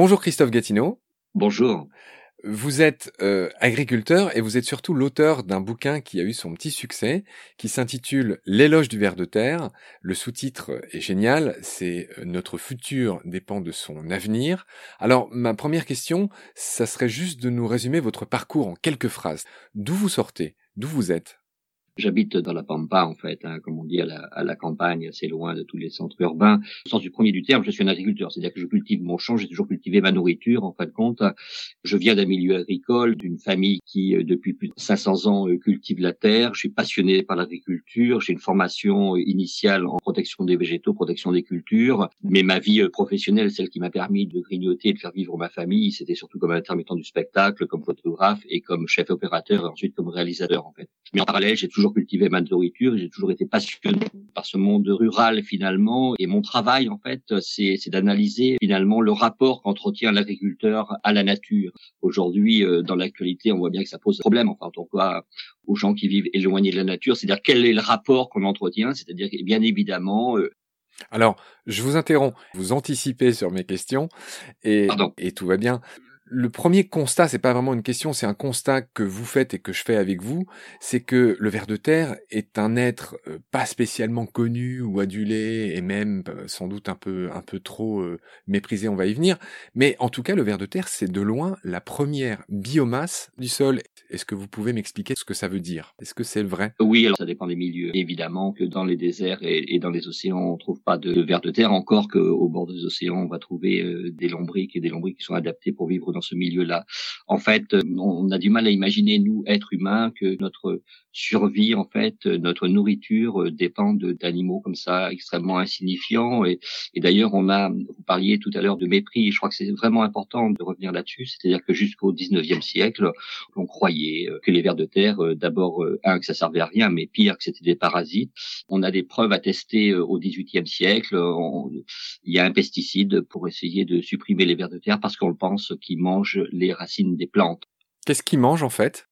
Bonjour Christophe Gatineau. Bonjour. Vous êtes euh, agriculteur et vous êtes surtout l'auteur d'un bouquin qui a eu son petit succès, qui s'intitule L'éloge du ver de terre. Le sous-titre est génial, c'est euh, Notre futur dépend de son avenir. Alors ma première question, ça serait juste de nous résumer votre parcours en quelques phrases. D'où vous sortez? D'où vous êtes? J'habite dans la Pampa, en fait, hein, comme on dit, à la, à la, campagne, assez loin de tous les centres urbains. Au sens du premier du terme, je suis un agriculteur, c'est-à-dire que je cultive mon champ, j'ai toujours cultivé ma nourriture, en fin de compte. Je viens d'un milieu agricole, d'une famille qui, euh, depuis plus de 500 ans, euh, cultive la terre. Je suis passionné par l'agriculture, j'ai une formation euh, initiale en protection des végétaux, protection des cultures, mais ma vie professionnelle, celle qui m'a permis de grignoter et de faire vivre ma famille, c'était surtout comme intermittent du spectacle, comme photographe et comme chef opérateur et ensuite comme réalisateur, en fait. Mais en parallèle, j'ai toujours cultivé ma nourriture. J'ai toujours été passionné par ce monde rural finalement. Et mon travail en fait, c'est d'analyser finalement le rapport qu'entretient l'agriculteur à la nature. Aujourd'hui, euh, dans l'actualité, on voit bien que ça pose problème. Enfin, en cas, aux gens qui vivent éloignés de la nature, c'est-à-dire quel est le rapport qu'on entretient. C'est-à-dire bien évidemment. Euh, alors, je vous interromps, vous anticipez sur mes questions et, et tout va bien le premier constat, c'est pas vraiment une question, c'est un constat que vous faites et que je fais avec vous, c'est que le ver de terre est un être euh, pas spécialement connu ou adulé et même euh, sans doute un peu un peu trop euh, méprisé, on va y venir, mais en tout cas le ver de terre c'est de loin la première biomasse du sol. Est-ce que vous pouvez m'expliquer ce que ça veut dire? Est-ce que c'est vrai? Oui, alors ça dépend des milieux. Évidemment que dans les déserts et, dans les océans, on trouve pas de ver de terre, encore qu'au bord des océans, on va trouver des lombriques et des lombriques qui sont adaptés pour vivre dans ce milieu-là. En fait, euh, on a du mal à imaginer, nous, êtres humains, que notre survie, en fait, notre nourriture euh, dépend d'animaux comme ça, extrêmement insignifiants. Et, d'ailleurs, on a, vous parliez tout à l'heure de mépris, je crois que c'est vraiment important de revenir là-dessus, c'est-à-dire que jusqu'au 19e siècle, on croyait euh, que les vers de terre, d'abord, un, que ça servait à rien, mais pire, que c'était des parasites. On a des preuves attestées au 18e siècle. il y a un pesticide pour essayer de supprimer les vers de terre parce qu'on pense qu'ils les racines des plantes. Qu'est-ce qu'ils mangent en fait?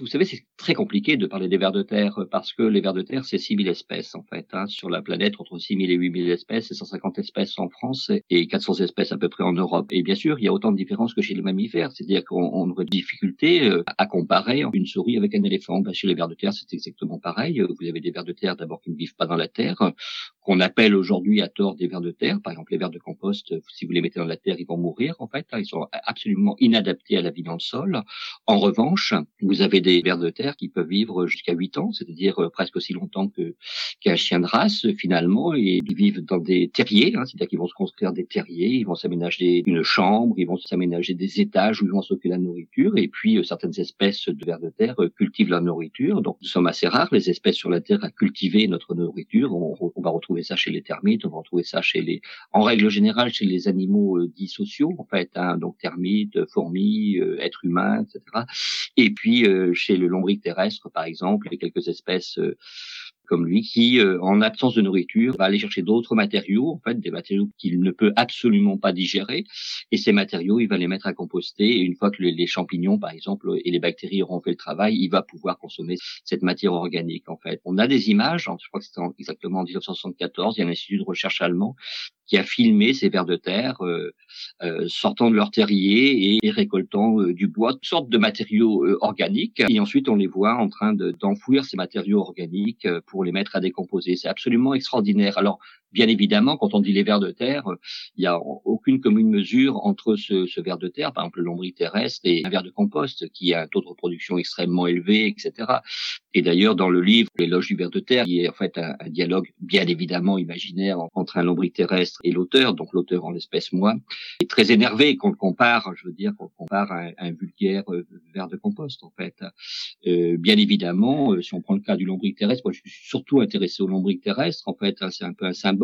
Vous savez, c'est très compliqué de parler des vers de terre parce que les vers de terre, c'est 6000 espèces en fait. Hein, sur la planète, entre 6000 et 8000 espèces et 150 espèces en France et 400 espèces à peu près en Europe. Et bien sûr, il y a autant de différences que chez les mammifères. C'est-à-dire qu'on aurait des difficultés euh, à comparer une souris avec un éléphant. Ben, chez les vers de terre, c'est exactement pareil. Vous avez des vers de terre d'abord qui ne vivent pas dans la terre, qu'on appelle aujourd'hui à tort des vers de terre. Par exemple, les vers de compost, si vous les mettez dans la terre, ils vont mourir en fait. Hein. Ils sont absolument inadaptés à la vie dans le sol. En revanche, vous avez vers de terre qui peuvent vivre jusqu'à 8 ans, c'est-à-dire euh, presque aussi longtemps que qu'un chien de race finalement, et ils vivent dans des terriers, hein, c'est-à-dire qu'ils vont se construire des terriers, ils vont s'aménager une chambre, ils vont s'aménager des étages où ils vont de la nourriture, et puis euh, certaines espèces de vers de terre euh, cultivent leur nourriture. Donc nous sommes assez rares les espèces sur la terre à cultiver notre nourriture. On, va retrouver ça chez les termites, on va retrouver ça chez les, en règle générale, chez les animaux dits sociaux en fait, hein, donc termites, fourmis, êtres humains, etc. Et puis chez le lombric terrestre, par exemple, et quelques espèces euh, comme lui, qui, euh, en absence de nourriture, va aller chercher d'autres matériaux, en fait, des matériaux qu'il ne peut absolument pas digérer, et ces matériaux, il va les mettre à composter, et une fois que les, champignons, par exemple, et les bactéries auront fait le travail, il va pouvoir consommer cette matière organique, en fait. On a des images, je crois que c'était exactement en 1974, il y a un institut de recherche allemand qui a filmé ces vers de terre euh, euh, sortant de leur terrier et, récoltant euh, du bois, toutes sortes de matériaux organiques. Et ensuite, on les voit en train d'enfouir ces matériaux organiques pour les mettre à décomposer. C'est absolument extraordinaire. Alors, Bien évidemment, quand on dit les vers de terre, il n'y a aucune commune mesure entre ce, ce ver de terre, par exemple le lombric terrestre, et un ver de compost qui a un taux de reproduction extrêmement élevé, etc. Et d'ailleurs, dans le livre L'éloge du ver de terre, il y a en fait un, dialogue bien évidemment imaginaire entre un lombric terrestre et l'auteur, donc l'auteur en l'espèce moi, est très énervé qu'on le compare, je veux dire, qu'on le compare à un, vulgaire euh, ver de compost, en fait. Euh, bien évidemment, euh, si on prend le cas du lombric terrestre, moi je suis surtout intéressé au lombric terrestre, en fait, hein, c'est un peu un symbole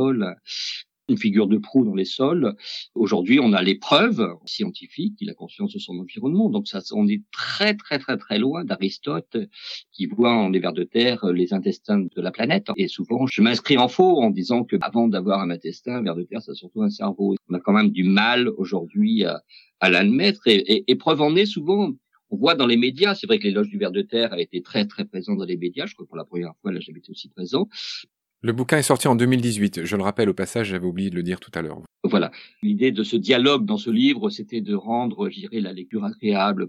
une figure de proue dans les sols. Aujourd'hui, on a les preuves scientifiques qu'il a conscience de son environnement. Donc, ça, on est très, très, très, très loin d'Aristote qui voit en les vers de terre les intestins de la planète. Et souvent, je m'inscris en faux en disant que avant d'avoir un intestin, un ver de terre, c'est surtout un cerveau. On a quand même du mal aujourd'hui à, l'admettre. Et, et, preuve en est souvent on voit dans les médias, c'est vrai que l'éloge du ver de terre a été très très présent dans les médias, je crois que pour la première fois, là j'avais été aussi présent, le bouquin est sorti en 2018. Je le rappelle au passage, j'avais oublié de le dire tout à l'heure. Voilà. L'idée de ce dialogue dans ce livre, c'était de rendre, je dirais, la lecture agréable.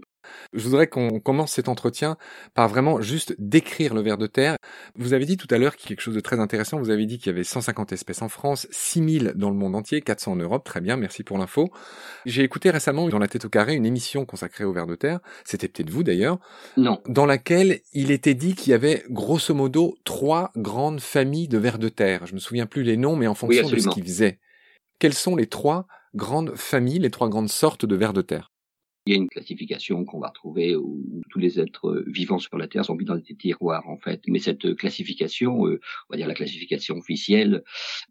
Je voudrais qu'on commence cet entretien par vraiment juste décrire le ver de terre. Vous avez dit tout à l'heure quelque chose de très intéressant. Vous avez dit qu'il y avait 150 espèces en France, 6000 dans le monde entier, 400 en Europe. Très bien, merci pour l'info. J'ai écouté récemment dans La tête au carré une émission consacrée au ver de terre. C'était peut-être vous d'ailleurs. Non. Dans laquelle il était dit qu'il y avait grosso modo trois grandes familles de vers de terre. Je me souviens plus les noms, mais en fonction de ce qu'ils faisaient quelles sont les trois grandes familles, les trois grandes sortes de vers de terre? Il y a une classification qu'on va retrouver où tous les êtres vivants sur la Terre sont mis dans des tiroirs en fait. Mais cette classification, euh, on va dire la classification officielle,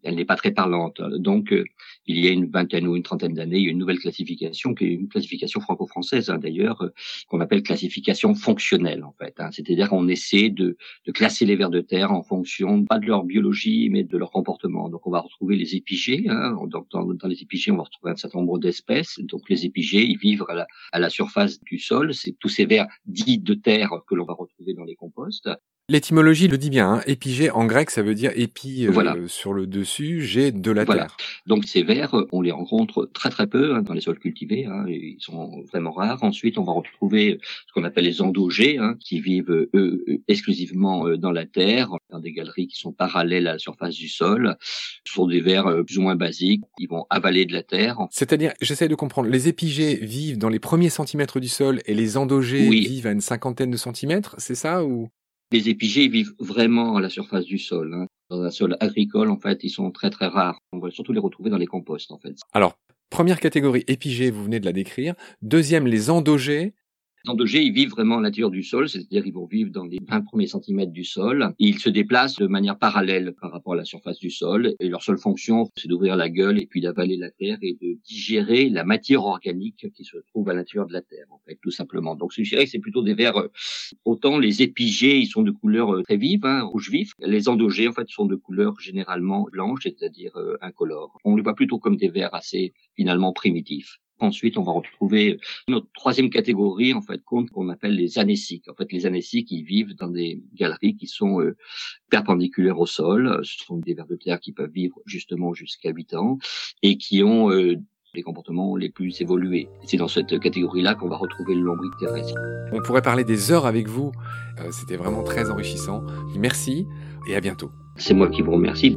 elle n'est pas très parlante. Donc euh, il y a une vingtaine ou une trentaine d'années, il y a une nouvelle classification qui est une classification franco-française hein, d'ailleurs, euh, qu'on appelle classification fonctionnelle en fait. Hein. C'est-à-dire qu'on essaie de, classer les vers de terre en fonction pas de leur biologie mais de leur comportement. Donc on va retrouver les épigées. Hein. dans, dans, les épigées, on va retrouver un certain nombre d'espèces. Donc les épigées, ils vivent à la à la surface du sol. C'est tous ces vers dits de terre que l'on va retrouver dans les composts. L'étymologie le dit bien, hein. épigée en grec ça veut dire épi euh, sur le dessus, j'ai de la terre. Donc ces vers, on les rencontre très très peu hein, dans les sols cultivés, hein, ils sont vraiment rares. Ensuite on va retrouver ce qu'on appelle les endogés, hein, qui vivent eux exclusivement euh, dans la terre, dans des galeries qui sont parallèles à la surface du sol. Ce sont des vers euh, plus ou moins basiques, ils vont avaler de la terre. C'est-à-dire, j'essaie de comprendre, les épigées vivent dans les premiers centimètres du sol et les endogés vivent à une cinquantaine de centimètres, c'est ça ou? Les épigées vivent vraiment à la surface du sol. Hein. Dans un sol agricole, en fait, ils sont très très rares. On va surtout les retrouver dans les composts, en fait. Alors, première catégorie, épigées, vous venez de la décrire. Deuxième, les endogés endogés, ils vivent vraiment à l'intérieur du sol, c'est-à-dire ils vont vivre dans les 20 premiers centimètres du sol. ils se déplacent de manière parallèle par rapport à la surface du sol. Et leur seule fonction, c'est d'ouvrir la gueule et puis d'avaler la terre et de digérer la matière organique qui se trouve à l'intérieur de la terre, en fait, tout simplement. Donc je dirais que c'est plutôt des vers, euh, autant les épigées, ils sont de couleur euh, très vive, hein, rouge vif. Les endogés, en fait, sont de couleur généralement blanche, c'est-à-dire euh, incolore. On les voit plutôt comme des vers assez finalement primitifs. Ensuite, on va retrouver notre troisième catégorie, en fait, compte qu'on appelle les anéciques. En fait, les anéciques, ils vivent dans des galeries qui sont euh, perpendiculaires au sol. Ce sont des vers de terre qui peuvent vivre justement jusqu'à 8 ans et qui ont euh, les comportements les plus évolués. C'est dans cette catégorie-là qu'on va retrouver le lombric terrestre. On pourrait parler des heures avec vous. Euh, c'était vraiment très enrichissant. Merci et à bientôt. C'est moi qui vous remercie.